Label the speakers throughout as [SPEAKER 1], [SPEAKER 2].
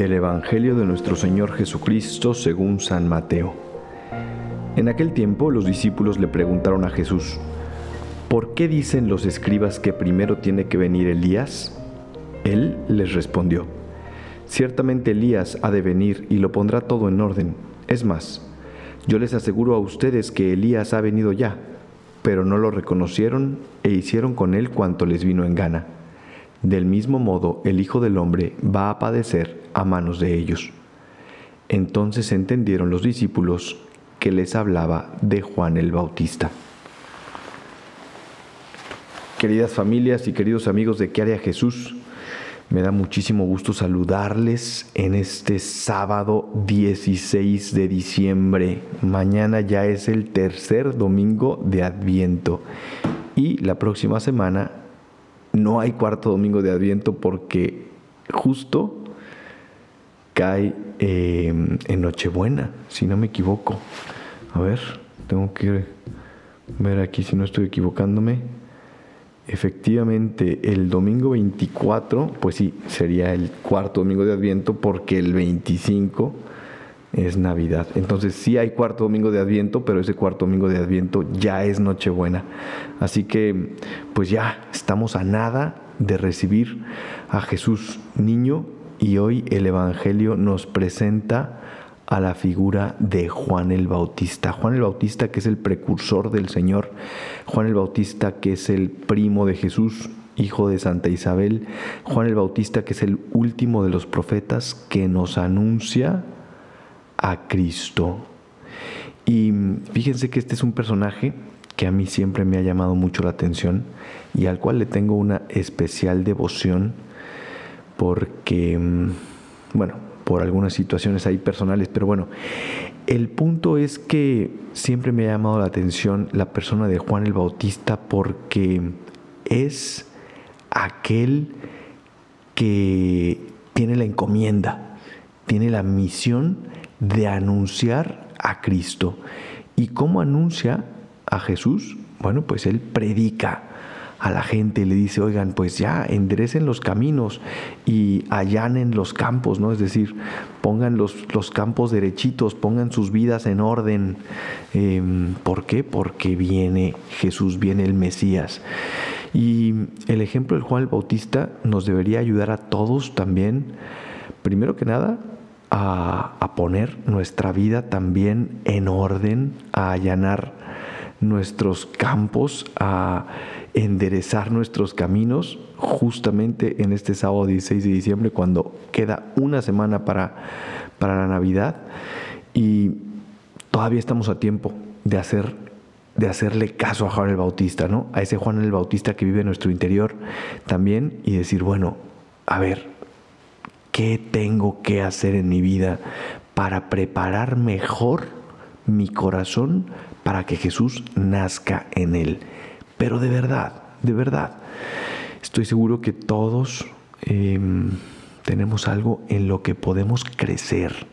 [SPEAKER 1] Del Evangelio de nuestro Señor Jesucristo según San Mateo. En aquel tiempo los discípulos le preguntaron a Jesús, ¿por qué dicen los escribas que primero tiene que venir Elías? Él les respondió, ciertamente Elías ha de venir y lo pondrá todo en orden. Es más, yo les aseguro a ustedes que Elías ha venido ya, pero no lo reconocieron e hicieron con él cuanto les vino en gana. Del mismo modo, el Hijo del Hombre va a padecer a manos de ellos. Entonces entendieron los discípulos que les hablaba de Juan el Bautista. Queridas familias y queridos amigos de ¿Qué haría Jesús? Me da muchísimo gusto saludarles en este sábado 16 de diciembre. Mañana ya es el tercer domingo de Adviento y la próxima semana no hay cuarto domingo de Adviento porque justo cae em, en Nochebuena, si no me equivoco. A ver, tengo que ver aquí si no estoy equivocándome. Efectivamente, el domingo 24, pues sí, sería el cuarto domingo de Adviento porque el 25 es Navidad. Entonces sí hay cuarto domingo de Adviento, pero ese cuarto domingo de Adviento ya es Nochebuena. Así que pues ya estamos a nada de recibir a Jesús niño y hoy el Evangelio nos presenta a la figura de Juan el Bautista. Juan el Bautista que es el precursor del Señor, Juan el Bautista que es el primo de Jesús, hijo de Santa Isabel, Juan el Bautista que es el último de los profetas que nos anuncia a Cristo. Y fíjense que este es un personaje que a mí siempre me ha llamado mucho la atención y al cual le tengo una especial devoción porque, mm, bueno, por algunas situaciones ahí personales, pero bueno, el punto es que siempre me ha llamado la atención la persona de Juan el Bautista porque es aquel que tiene la encomienda, tiene la misión de anunciar a Cristo. ¿Y cómo anuncia a Jesús? Bueno, pues él predica a la gente, le dice, oigan, pues ya enderecen los caminos y allanen los campos, ¿no? Es decir, pongan los, los campos derechitos, pongan sus vidas en orden. Em, ¿Por qué? Porque viene Jesús, viene el Mesías. Y el ejemplo del Juan el Bautista nos debería ayudar a todos también, primero que nada, a, poner nuestra vida también en orden, a allanar nuestros campos, a enderezar nuestros caminos, justamente en este sábado 16 de diciembre, cuando queda una semana para, para la Navidad y todavía estamos a tiempo de hacer de hacerle caso a Juan el Bautista, ¿no? A ese Juan el Bautista que vive en nuestro interior también y decir, bueno, a ver, ¿Qué tengo que hacer en mi vida para preparar mejor mi corazón para que Jesús nazca en él? Pero de verdad, de verdad, estoy seguro que todos em, tenemos algo en lo que podemos crecer,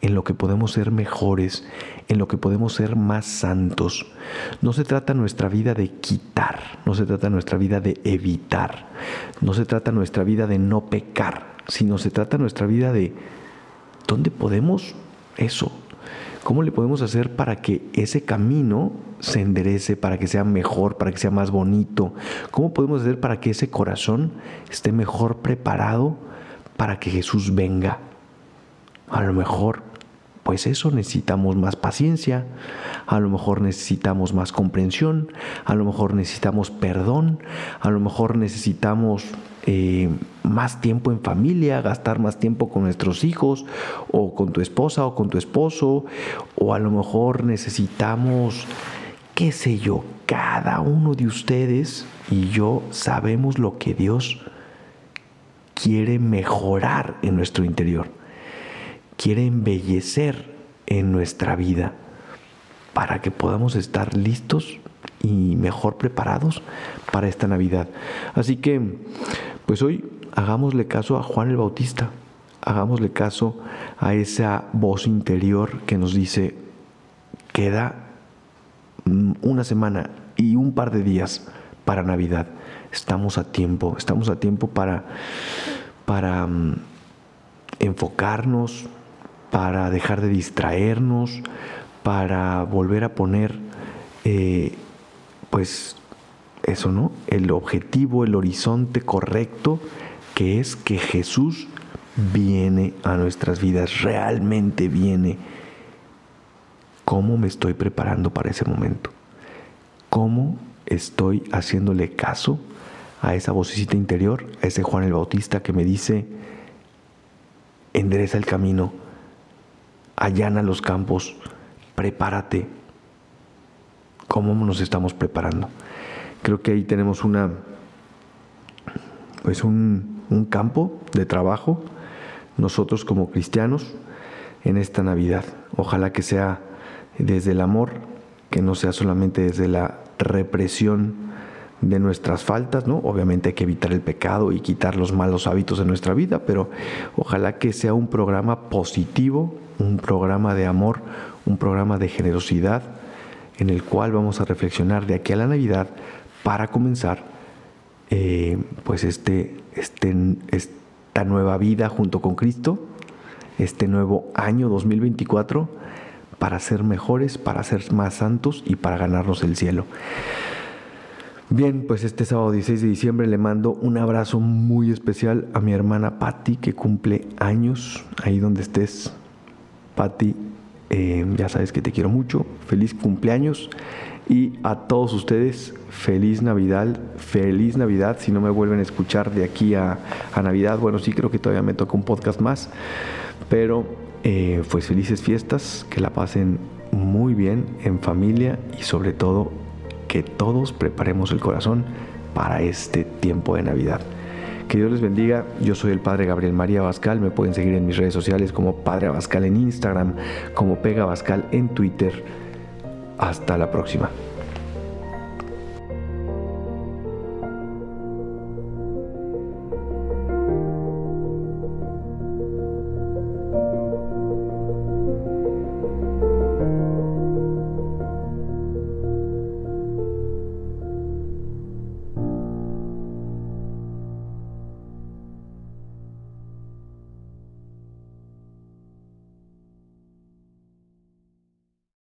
[SPEAKER 1] en lo que podemos ser mejores, en lo que podemos ser más santos. No se trata nuestra vida de quitar, no se trata nuestra vida de evitar, no se trata nuestra vida de no pecar, sino se trata nuestra vida de dónde podemos eso, cómo le podemos hacer para que ese camino se enderece, para que sea mejor, para que sea más bonito, cómo podemos hacer para que ese corazón esté mejor preparado para que Jesús venga. A lo mejor pues eso necesitamos más paciencia, a lo mejor necesitamos más comprensión, a lo mejor necesitamos perdón, a lo mejor necesitamos eh, más tiempo en familia, gastar más tiempo con nuestros hijos o con tu esposa o con tu esposo, o a lo mejor necesitamos, qué sé yo, cada uno de ustedes y yo sabemos lo que Dios quiere mejorar en nuestro interior quiere embellecer en nuestra vida para que podamos estar listos y mejor preparados para esta Navidad. Así que, pues hoy hagámosle caso a Juan el Bautista, hagámosle caso a esa voz interior que nos dice, queda una semana y un par de días para Navidad. Estamos a tiempo, estamos a tiempo para, para mm, enfocarnos, para dejar de distraernos, para volver a poner, eh, pues, eso, ¿no? El objetivo, el horizonte correcto, que es que Jesús viene a nuestras vidas, realmente viene. ¿Cómo me estoy preparando para ese momento? ¿Cómo estoy haciéndole caso a esa vocecita interior, a ese Juan el Bautista que me dice, endereza el camino, allana los campos, prepárate. ¿Cómo nos estamos preparando? Creo que ahí tenemos una, pues un, un campo de trabajo, nosotros como cristianos, en esta Navidad. Ojalá que sea desde el amor, que no sea solamente desde la represión de nuestras faltas, ¿no? Obviamente hay que evitar el pecado y quitar los malos hábitos de nuestra vida, pero ojalá que sea un programa positivo, un programa de amor, un programa de generosidad, en el cual vamos a reflexionar de aquí a la Navidad para comenzar eh, pues este, este, esta nueva vida junto con Cristo, este nuevo año 2024, para ser mejores, para ser más santos y para ganarnos el cielo. Bien, pues este sábado 16 de diciembre le mando un abrazo muy especial a mi hermana Patti, que cumple años, ahí donde estés. Patti, eh, ya sabes que te quiero mucho, feliz cumpleaños. Y a todos ustedes, feliz Navidad, feliz Navidad. Si no me vuelven a escuchar de aquí a, Navidad, bueno, sí creo que todavía me toca un podcast más, pero eh, pues felices fiestas, que la pasen muy bien en familia y sobre todo que todos preparemos el corazón para este tiempo de Navidad. Que Dios les bendiga. Yo soy el Padre Gabriel María Bascal. Me pueden seguir en mis redes sociales como Padre Abascal en Instagram, como Pega Bascal en Twitter. Hasta la próxima.